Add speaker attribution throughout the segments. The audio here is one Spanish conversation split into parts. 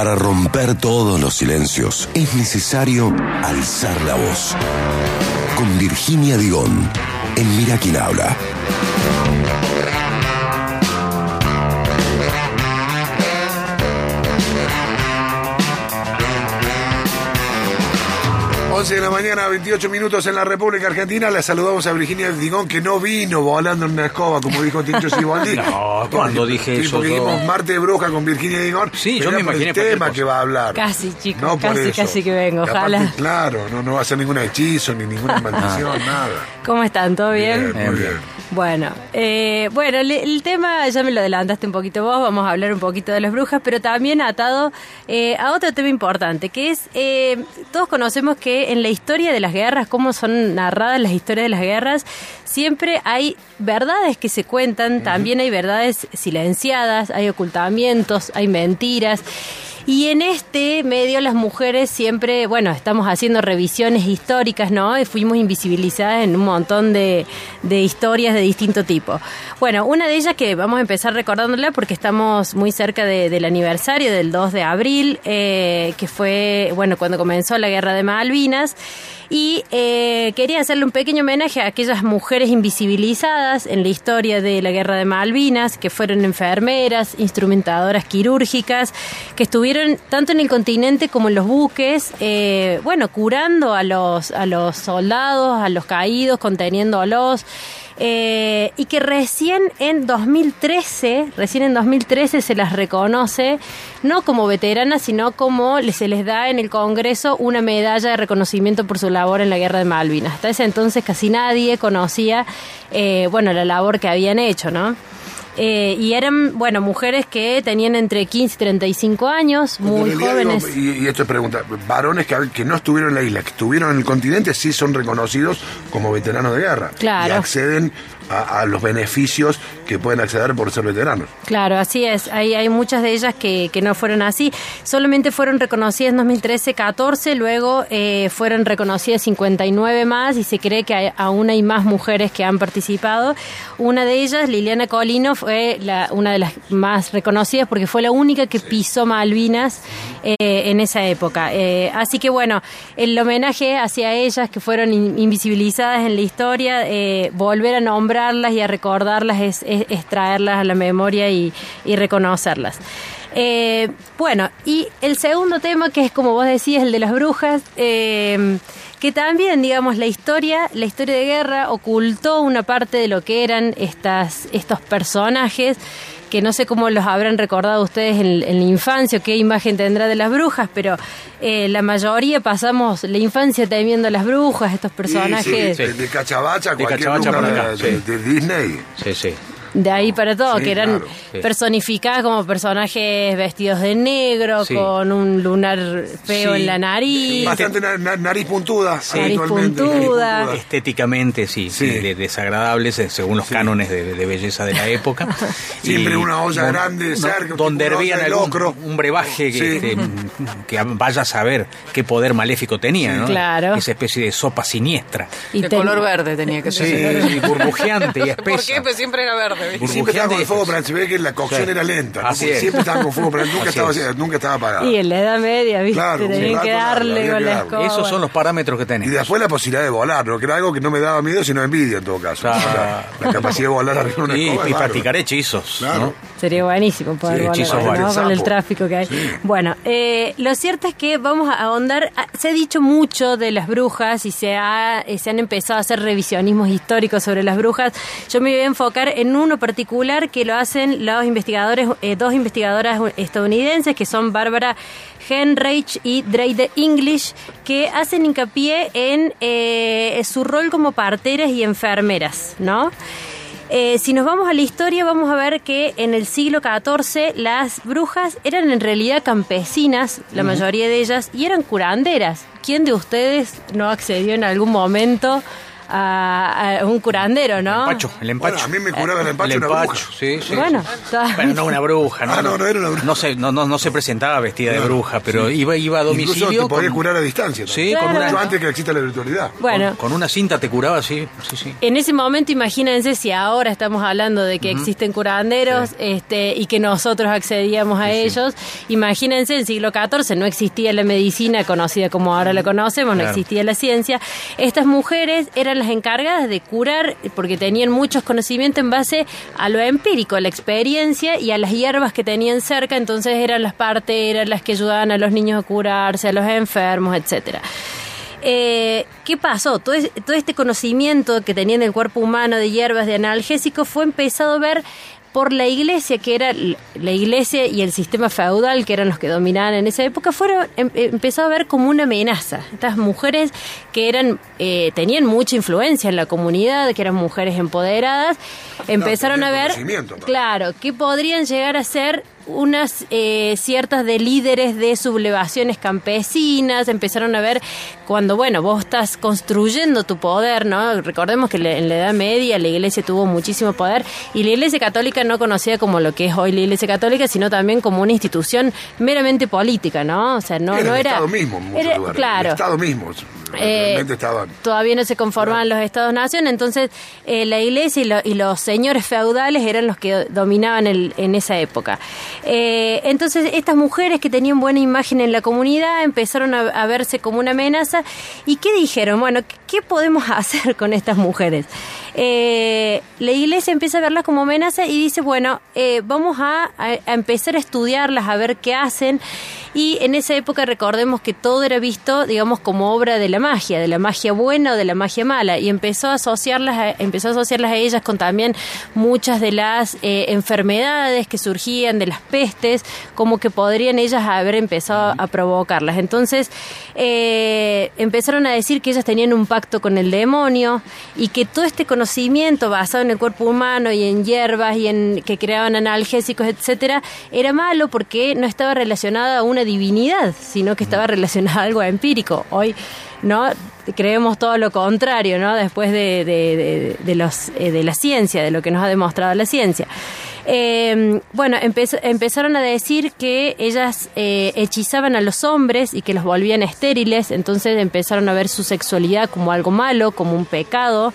Speaker 1: Para romper todos los silencios es necesario alzar la voz. Con Virginia Digón, en Mira quién habla.
Speaker 2: 11 de la mañana, 28 minutos en la República Argentina. Le saludamos a Virginia Digón, que no vino volando en una escoba, como dijo Tincho Siboldi.
Speaker 3: no, cuando dije
Speaker 2: sí,
Speaker 3: eso.
Speaker 2: Porque dijimos Marte de Bruja con Virginia Digón.
Speaker 3: Sí, yo me imaginé
Speaker 2: el tema que va a hablar.
Speaker 4: Casi, chicos,
Speaker 2: No
Speaker 4: casi,
Speaker 2: eso.
Speaker 4: casi que vengo,
Speaker 2: Y aparte,
Speaker 4: ojalá.
Speaker 2: claro, no, no va a ser ningún hechizo, ni ninguna maldición, nada.
Speaker 4: ¿Cómo están? ¿Todo bien?
Speaker 2: muy bien.
Speaker 4: Bueno, eh, bueno, le- el tema ya me lo adelantaste un poquito vos, vamos a hablar un poquito de las brujas, pero también atado eh, a otro tema importante, que es, eh, todos conocemos que en la historia de las guerras, cómo son narradas las historias de las guerras, siempre hay verdades que se cuentan, también hay verdades silenciadas, hay ocultamientos, hay mentiras. Y en este medio las mujeres siempre, bueno, estamos haciendo revisiones históricas, ¿no? Y fuimos invisibilizadas en un montón de, de historias de distinto tipo. Bueno, una de ellas que vamos a empezar recordándola porque estamos muy cerca de- del aniversario del 2 de abril, eh, que fue, bueno, cuando comenzó la guerra de Malvinas. Y eh, quería hacerle un pequeño homenaje a aquellas mujeres invisibilizadas en la historia de la guerra de Malvinas, que fueron enfermeras, instrumentadoras quirúrgicas, que estuvieron tanto en el continente como en los buques, eh, bueno, curando a los, a los soldados, a los caídos, conteniéndolos. Eh, y que recién en 2013, recién en 2013 se las reconoce, no como veteranas, sino como se les da en el Congreso una medalla de reconocimiento por su labor en la guerra de Malvinas. Hasta ese entonces casi nadie conocía, eh, bueno, la labor que habían hecho, ¿no? Eh, y eran, bueno, mujeres que tenían entre 15 y 35 años, muy jóvenes.
Speaker 2: digo, y, y esto es pregunta, varones que, que no estuvieron en la isla, que estuvieron en el continente, sí son reconocidos como veteranos de guerra.
Speaker 4: Claro.
Speaker 2: Y acceden a, a los beneficios que pueden acceder por ser veteranos.
Speaker 4: Claro, así es. Hay, hay muchas de ellas que, que no fueron así. Solamente fueron reconocidas en 2013 14, luego eh, fueron reconocidas 59 más y se cree que hay- aún hay más mujeres que han participado. Una de ellas, Liliana Colino, fue la, una de las más reconocidas porque fue la única que pisó Malvinas eh, en esa época. Eh, así que bueno, el homenaje hacia ellas que fueron in- invisibilizadas en la historia, eh, volver a nombrarlas y a recordarlas es, es- traerlas a la memoria y, y reconocerlas. Bueno, y el segundo tema, que es como vos decías, el de las brujas, que también, digamos, la historia, la historia de guerra ocultó una parte de lo que eran estas, estos personajes que no sé cómo los habrán recordado ustedes en, en la infancia, o qué imagen tendrá de las brujas, pero eh, la mayoría pasamos la infancia temiendo a las brujas, estos personajes
Speaker 2: Sí, sí, De, de Cachabacha,
Speaker 3: De
Speaker 2: cualquier
Speaker 3: Cachabacha
Speaker 2: bruja
Speaker 3: para acá,
Speaker 2: de,
Speaker 3: sí.
Speaker 2: de Disney.
Speaker 3: Sí, sí.
Speaker 4: De ahí para todo,
Speaker 2: Sí,
Speaker 4: que eran
Speaker 2: claro,
Speaker 3: sí.
Speaker 4: personificadas como personajes vestidos de negro,
Speaker 3: Sí.
Speaker 4: con un lunar feo
Speaker 3: Sí.
Speaker 4: en la nariz.
Speaker 2: Bastante na- na- nariz puntuda.
Speaker 4: Nariz
Speaker 2: habitualmente,
Speaker 4: puntuda.
Speaker 2: nariz
Speaker 3: Estéticamente, sí, sí,
Speaker 2: Sí.
Speaker 3: de- desagradables eh, según los cánones de, de belleza de la época.
Speaker 2: Siempre
Speaker 3: Y
Speaker 2: una olla
Speaker 3: don-
Speaker 2: grande,
Speaker 3: no,
Speaker 2: cerca,
Speaker 3: donde hervían algún
Speaker 2: locro.
Speaker 3: un brebaje que, este, que vaya a saber qué poder maléfico tenía, ¿no?
Speaker 4: Claro.
Speaker 3: Esa especie de sopa siniestra.
Speaker 4: Y
Speaker 5: de
Speaker 4: ten-
Speaker 5: color verde tenía que
Speaker 3: Sí,
Speaker 5: ser.
Speaker 3: sí, burbujeante y espesa.
Speaker 5: ¿Por qué? Pues siempre era verde.
Speaker 2: Y siempre estaba con el fuego
Speaker 3: y-
Speaker 2: prendido. Se ve que la cocción
Speaker 3: Sí.
Speaker 2: era lenta. Siempre estaban con fuego prendido. Nunca
Speaker 3: Así
Speaker 2: estaba,
Speaker 3: es.
Speaker 2: nunca estaba apagada.
Speaker 4: Y en la Edad Media, ¿viste?
Speaker 2: Claro, un
Speaker 4: Tenían que darle con la escoba.
Speaker 3: Esos son los parámetros que
Speaker 2: Y
Speaker 3: tenemos.
Speaker 2: después la posibilidad de volar, ¿no? que era algo que no me daba miedo, sino envidia en todo caso. O sea, la capacidad de volar arriba de una
Speaker 3: Y,
Speaker 2: escoba
Speaker 3: y practicar hechizos.
Speaker 2: Claro.
Speaker 3: ¿no?
Speaker 4: Sería buenísimo poder
Speaker 2: Sí,
Speaker 4: volar,
Speaker 3: hechizos
Speaker 4: ¿no?
Speaker 3: varios.
Speaker 4: con el tráfico que hay. Bueno, eh, lo cierto es que vamos a ahondar. ah, Se ha dicho mucho de las brujas y se, ha, eh, se han empezado a hacer revisionismos históricos sobre las brujas. Yo me voy a enfocar en uno particular que lo hacen los investigadores, eh, dos investigadoras estadounidenses que son Bárbara Henrich y Dreide English, que hacen hincapié en eh, su rol como parteras y enfermeras, ¿no? Eh, si nos vamos a la historia, vamos a ver que en el siglo XIV las brujas eran en realidad campesinas, la mayoría de ellas, y eran curanderas. ¿Quién de ustedes no accedió en algún momento a, a un curandero, ¿no?
Speaker 3: Empacho, el empacho.
Speaker 2: Bueno, a mí me curaba el empacho
Speaker 3: El
Speaker 2: una bruja.
Speaker 3: sí, sí.
Speaker 4: Bueno,
Speaker 3: sí.
Speaker 4: está-
Speaker 3: Bueno, no una bruja, ¿no?
Speaker 2: Ah, no, no era una bruja.
Speaker 3: No se, no, no, no se presentaba vestida de bruja, pero
Speaker 2: sí.
Speaker 3: iba, iba a domicilio.
Speaker 2: Incluso te podía
Speaker 3: con-
Speaker 2: curar a distancia.
Speaker 3: Sí, con una,
Speaker 2: Mucho antes que exista la virtualidad.
Speaker 4: Bueno,
Speaker 3: con, con una cinta te curaba, sí, sí, sí.
Speaker 4: En ese momento, imagínense si ahora estamos hablando de que existen curanderos este, y que nosotros accedíamos a ellos. Imagínense, en el siglo XIV no existía la medicina conocida como ahora la conocemos, no existía la ciencia. Estas mujeres eran las encargadas de curar porque tenían muchos conocimientos en base a lo empírico, a la experiencia y a las hierbas que tenían cerca. Entonces eran las parteras, las que ayudaban a los niños a curarse, a los enfermos, etcétera. Eh, ¿Qué pasó? Todo, todo este conocimiento que tenían del cuerpo humano de hierbas, de analgésicos, fue empezado a ver por la iglesia, que era la iglesia y el sistema feudal, que eran los que dominaban en esa época, fueron em- empezado a ver como una amenaza. Estas mujeres que eran eh, tenían mucha influencia en la comunidad, que eran mujeres empoderadas, empezaron a ver,
Speaker 2: aparte.
Speaker 4: claro, que podrían llegar a ser unas eh, ciertas de líderes de sublevaciones campesinas, empezaron a ver cuando, bueno, vos estás construyendo tu poder, ¿no? Recordemos que le- en la Edad Media la iglesia tuvo muchísimo poder y la iglesia católica no conocía como lo que es hoy la iglesia católica, sino también como una institución meramente política, ¿no? O sea, no,
Speaker 2: Era
Speaker 4: no
Speaker 2: el
Speaker 4: era...
Speaker 2: Estado mismo en muchos
Speaker 4: era-
Speaker 2: lugares.
Speaker 4: Claro.
Speaker 2: El Estado mismo.
Speaker 4: Eh,
Speaker 2: estaban.
Speaker 4: todavía no se conformaban los estados-nación, entonces eh, la iglesia y, lo- y los señores feudales eran los que dominaban el- en esa época. Eh, entonces estas mujeres que tenían buena imagen en la comunidad empezaron a, a verse como una amenaza y ¿qué dijeron? Bueno, ¿qué, qué podemos hacer con estas mujeres? Eh, la iglesia empieza a verlas como amenaza y dice, bueno, eh, vamos a, empezar a estudiarlas, a ver qué hacen. Y en esa época recordemos que todo era visto, digamos, como obra de la magia, de la magia buena o de la magia mala. Y empezó a asociarlas a, empezó a, asociarlas a ellas con también muchas de las eh, enfermedades que surgían, de las pestes, como que podrían ellas haber empezado a provocarlas. Entonces eh, empezaron a decir que ellas tenían un pacto con el demonio y que todo este conocimiento basado en el cuerpo humano y en hierbas y en que creaban analgésicos, etcétera, era malo porque no estaba relacionada a una divinidad, sino que estaba relacionada a algo empírico. Hoy no creemos todo lo contrario, ¿no? Después de, de- de- de los eh, de la ciencia, de lo que nos ha demostrado la ciencia. Eh, bueno, empez- empezaron a decir que ellas eh, hechizaban a los hombres y que los volvían estériles, entonces empezaron a ver su sexualidad como algo malo, como un pecado.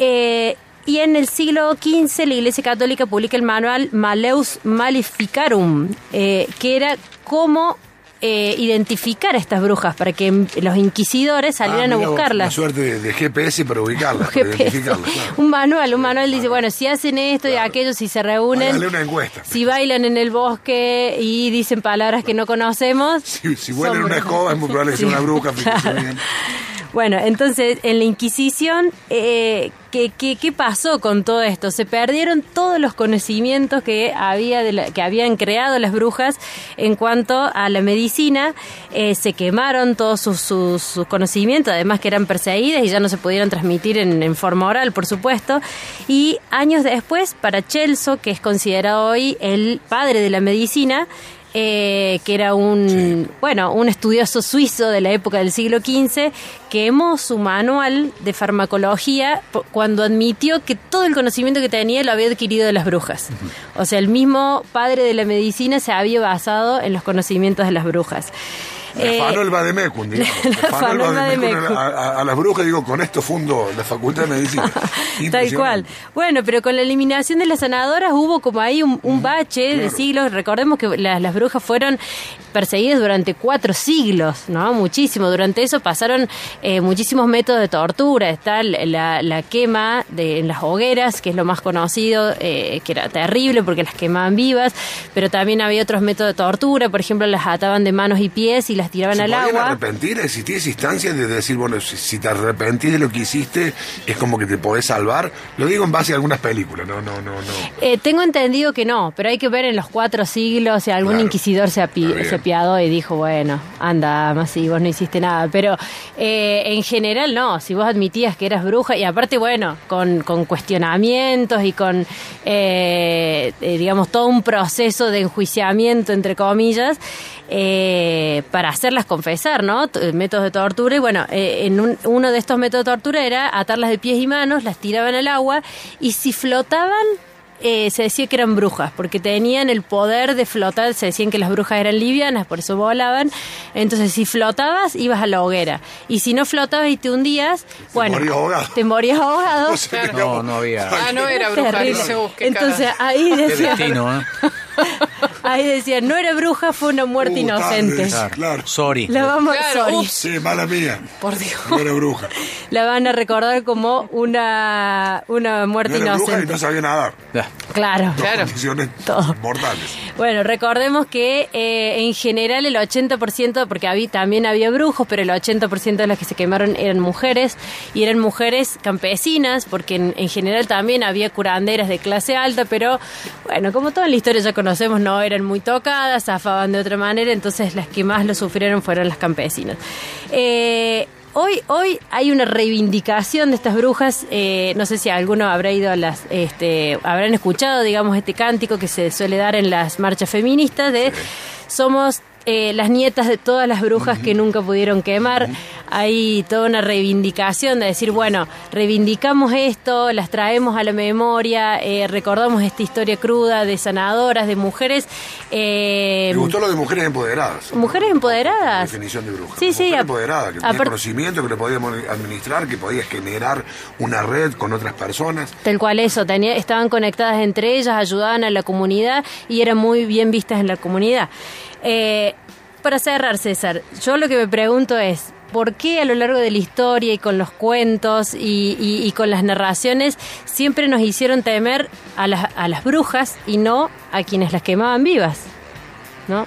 Speaker 4: Eh, y en el siglo XV la Iglesia Católica publica el manual Maleus Maleficarum, eh, que era cómo eh, identificar a estas brujas para que los inquisidores salieran
Speaker 2: Ah,
Speaker 4: a
Speaker 2: mirá vos,
Speaker 4: buscarlas.
Speaker 2: Una suerte de, de GPS para ubicarlas, para
Speaker 4: GPS.
Speaker 2: identificarlas. claro.
Speaker 4: Un manual, un manual dice, bueno, si hacen esto y aquello, si se reúnen,
Speaker 2: Hágale una encuesta.
Speaker 4: si bailan en el bosque y dicen palabras que no conocemos.
Speaker 2: Si, si
Speaker 4: son
Speaker 2: una escoba, es muy probable que sea una bruja.
Speaker 4: Bueno, entonces en la Inquisición, eh, ¿qué, qué, qué pasó con todo esto? Se perdieron todos los conocimientos que había de la- que habían creado las brujas en cuanto a la medicina. eh, se quemaron todos sus, conocimientos, además que eran perseguidas y ya no se pudieron transmitir en, en forma oral, por supuesto. Y años después, Paracelso, que es considerado hoy el padre de la medicina, eh, que era un bueno un estudioso suizo de la época del siglo XV quemó su manual de farmacología cuando admitió que todo el conocimiento que tenía lo había adquirido de las brujas. O sea el mismo padre de la medicina se había basado en los conocimientos de las brujas Eh,
Speaker 2: afanó el Bademecum, digamos.
Speaker 4: le
Speaker 2: Le afanó el Bademecum a, a- a las brujas, digo, con esto fundo la Facultad de Medicina.
Speaker 4: Tal cual. Bueno, pero con la eliminación de las sanadoras hubo como ahí un, un bache de siglos. Recordemos que la- las brujas fueron perseguidas durante cuatro siglos, ¿no? Muchísimo. Durante eso pasaron eh, muchísimos métodos de tortura. Está la, la quema de, en las hogueras, que es lo más conocido, eh, que era terrible porque las quemaban vivas, pero también había otros métodos de tortura. Por ejemplo, las ataban de manos y pies y las tiraban
Speaker 2: ¿Se
Speaker 4: al agua.
Speaker 2: arrepentir? ¿Existía esa instancia de decir, bueno, si, si te arrepentís de lo que hiciste, es como que te podés salvar? Lo digo en base a algunas películas, no, no, no, no.
Speaker 4: Eh, tengo entendido que no, pero hay que ver en los cuatro siglos si algún
Speaker 2: Claro.
Speaker 4: inquisidor se, api- se apiadó y dijo, bueno, anda, más si vos no hiciste nada. Pero eh, en general no, si vos admitías que eras bruja, y aparte, bueno, con, con cuestionamientos y con, eh, digamos, todo un proceso de enjuiciamiento, entre comillas, para hacerlas confesar, ¿no? T- Métodos de tortura. Y bueno, eh, en un- uno de estos métodos de tortura era atarlas de pies y manos, las tiraban al agua y si flotaban, eh, se decía que eran brujas, porque tenían el poder de flotar, se decían que las brujas eran livianas, por eso volaban. Entonces, si flotabas, ibas a la hoguera. Y si no flotabas y te hundías, bueno,
Speaker 2: morías ahogado.
Speaker 4: te morías ahogado.
Speaker 2: No sé,
Speaker 5: Claro.
Speaker 2: digamos,
Speaker 3: No, no había.
Speaker 5: Ah, no era bruja, qué
Speaker 4: Entonces
Speaker 5: cara.
Speaker 4: ahí
Speaker 3: Qué
Speaker 4: decía,
Speaker 3: destino, ¿eh?
Speaker 4: ahí decía, no era bruja, fue una muerte
Speaker 2: Uh,
Speaker 4: inocente.
Speaker 2: tarde, Claro.
Speaker 3: Sorry.
Speaker 4: La vamos,
Speaker 5: Claro,
Speaker 4: sorry.
Speaker 5: ups.
Speaker 2: Sí, mala mía.
Speaker 5: Por Dios.
Speaker 2: No era bruja.
Speaker 4: la van a recordar como una, una
Speaker 2: No
Speaker 4: muerte
Speaker 2: era bruja y
Speaker 4: inocente.
Speaker 2: no sabía nadar.
Speaker 4: Claro.
Speaker 2: Dos
Speaker 5: Claro.
Speaker 2: condiciones
Speaker 4: Todo.
Speaker 2: mortales.
Speaker 4: Bueno, recordemos que eh, en general el 80%, porque había, también había brujos, pero el 80% de las que se quemaron eran mujeres, y eran mujeres campesinas, porque en, en general también había curanderas de clase alta, pero bueno, como toda la historia ya conocemos, no eran muy tocadas, zafaban de otra manera, entonces las que más lo sufrieron fueron las campesinas. Eh, Hoy, hoy hay una reivindicación de estas brujas. eh, no sé si alguno habrá ido a las, este, habrán escuchado, digamos, este cántico que se suele dar en las marchas feministas de somos eh, las nietas de todas las brujas que nunca pudieron quemar. Hay toda una reivindicación de decir, bueno, reivindicamos esto, las traemos a la memoria, eh, recordamos esta historia cruda de sanadoras, de mujeres. eh,
Speaker 2: Me gustó lo de mujeres empoderadas.
Speaker 4: Mujeres empoderadas.
Speaker 2: Definición de bruja.
Speaker 4: Sí, sí,
Speaker 2: Mujer
Speaker 4: a-
Speaker 2: empoderada, que tenía conocimiento, que le podíamos administrar, que podía generar una red con otras personas.
Speaker 4: Tal cual eso, tenía, estaban conectadas entre ellas, ayudaban a la comunidad y eran muy bien vistas en la comunidad. Eh, para cerrar, César, yo lo que me pregunto es, ¿por qué a lo largo de la historia y con los cuentos y, y- y con las narraciones siempre nos hicieron temer a las, a las brujas y no a quienes las quemaban vivas? ¿No?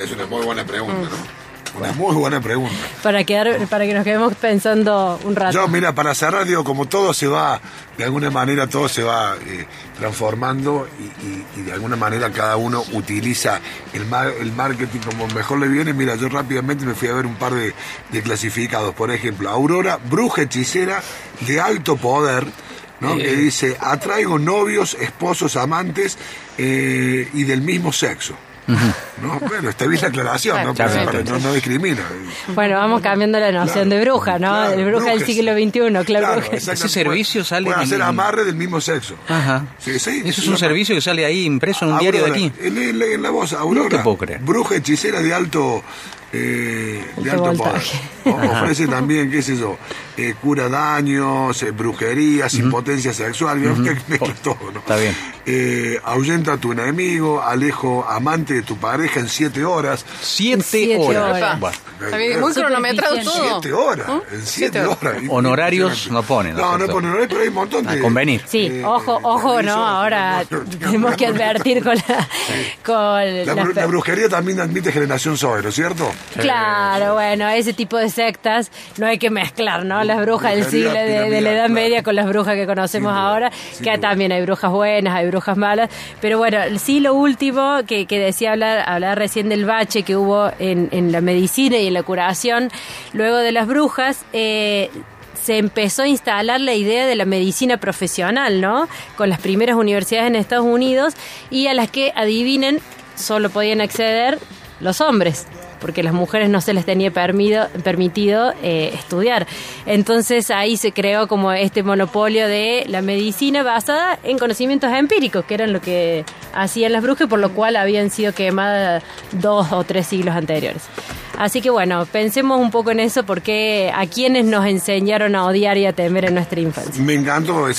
Speaker 2: Es una muy buena pregunta,
Speaker 4: Mm.
Speaker 2: ¿no? Una muy buena pregunta.
Speaker 4: Para, quedar, para que nos quedemos pensando un rato.
Speaker 2: Yo, mira, para cerrar, digo, como todo se va, de alguna manera todo se va eh, transformando y, y- y de alguna manera cada uno utiliza el, ma- el marketing como mejor le viene. Mira, yo rápidamente me fui a ver un par de, de clasificados. Por ejemplo, Aurora, bruja hechicera de alto poder. ¿no? Que dice, atraigo novios, esposos, amantes eh, y del mismo sexo. ¿No? Bueno, está bien la aclaración, ¿no?
Speaker 5: Claro,
Speaker 2: no, no discrimina.
Speaker 4: Bueno, vamos cambiando la noción de bruja, ¿no?
Speaker 2: Claro,
Speaker 4: de bruja del siglo XXI, claro.
Speaker 3: Ese servicio
Speaker 2: Puede-
Speaker 3: sale
Speaker 2: Puede
Speaker 3: en-
Speaker 2: hacer amarre del mismo sexo.
Speaker 3: Ajá.
Speaker 2: Sí, sí.
Speaker 3: Eso es un servicio que sale ahí impreso en un diario de aquí.
Speaker 2: En, en la- en la voz, Aurora.
Speaker 3: te puedo creer.
Speaker 2: Bruja hechicera de alto. Eh, de
Speaker 4: Alto
Speaker 2: poder.
Speaker 4: voltaje.
Speaker 2: O- Ofrece también, qué sé yo, eh, cura daños, eh, brujerías, impotencia sexual, digamos que mezcla todo, ¿no?
Speaker 3: Está bien.
Speaker 2: Eh, ahuyenta a tu enemigo, alejo amante de tu pareja en siete horas.
Speaker 3: Siete,
Speaker 4: Siete
Speaker 3: horas.
Speaker 4: horas.
Speaker 3: Bueno.
Speaker 5: Está bien, muy cronometrado todo.
Speaker 2: Siete horas,
Speaker 5: ¿Mm?
Speaker 2: en siete,
Speaker 5: Siete horas.
Speaker 2: horas.
Speaker 3: Honorarios no ponen, ¿no
Speaker 2: No, no ponen honorarios, pero hay un montón
Speaker 3: A
Speaker 2: de...
Speaker 3: convenir.
Speaker 4: Sí,
Speaker 2: eh,
Speaker 4: ojo, ojo, ¿no? Ahora
Speaker 2: no, no, no,
Speaker 4: tenemos que advertir con la... Con
Speaker 2: La, la
Speaker 4: per-
Speaker 2: brujería también admite generación Zoe, ¿no es cierto?
Speaker 4: Claro, bueno, ese tipo de sectas no hay que mezclar, ¿no? Las brujas del siglo de, de la Edad. Media con las brujas que conocemos
Speaker 2: duda,
Speaker 4: ahora, que
Speaker 2: duda.
Speaker 4: también hay brujas buenas, hay brujas malas, pero bueno, sí lo último que, que decía hablar, hablar recién del bache que hubo en, en la medicina y en la curación, luego de las brujas, eh, se empezó a instalar la idea de la medicina profesional, ¿no? Con las primeras universidades en Estados Unidos y a las que, adivinen, solo podían acceder los hombres porque las mujeres no se les tenía permido- permitido eh, estudiar. Entonces ahí se creó como este monopolio de la medicina basada en conocimientos empíricos, que eran lo que hacían las brujas, por lo cual habían sido quemadas dos o tres siglos anteriores. Así que bueno, pensemos un poco en eso, porque a quienes nos enseñaron a odiar y a temer en nuestra infancia.
Speaker 2: Me encantó eh,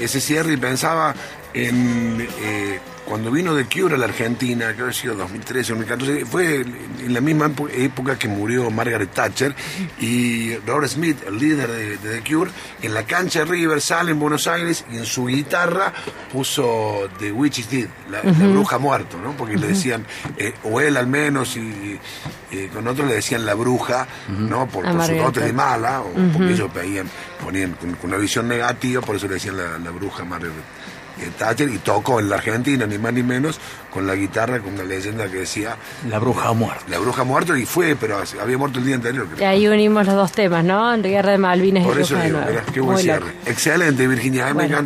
Speaker 2: ese cierre y pensaba en eh, cuando vino The Cure a la Argentina, creo que ha sido 2013 o 2014, fue en la misma épo- época que murió Margaret Thatcher y Robert Smith, el líder de, de The Cure, en la cancha de River sale en Buenos Aires y en su guitarra puso The Witch is Dead, la, la bruja muerto, ¿no? Porque le decían, eh, o él al menos, y, y con otros le decían la bruja, ¿no? Por, por su dote de mala, o porque ellos veían, ponían con, con una visión negativa, por eso le decían la, la bruja Margaret eh, Thatcher, y tocó en la Argentina, ni más ni menos, con la guitarra, con una leyenda que decía
Speaker 3: La bruja ha muerto.
Speaker 2: la bruja muerto, y fue, pero había muerto el día anterior.
Speaker 4: Y
Speaker 2: creo.
Speaker 4: ahí unimos los dos temas, ¿no? Guerra de Malvinas
Speaker 2: Por
Speaker 4: y
Speaker 2: eso
Speaker 4: Bruja de
Speaker 2: digo, mirá, qué buen
Speaker 4: Muy
Speaker 2: cierre.
Speaker 4: loco.
Speaker 2: Excelente, Virginia,
Speaker 4: Bueno.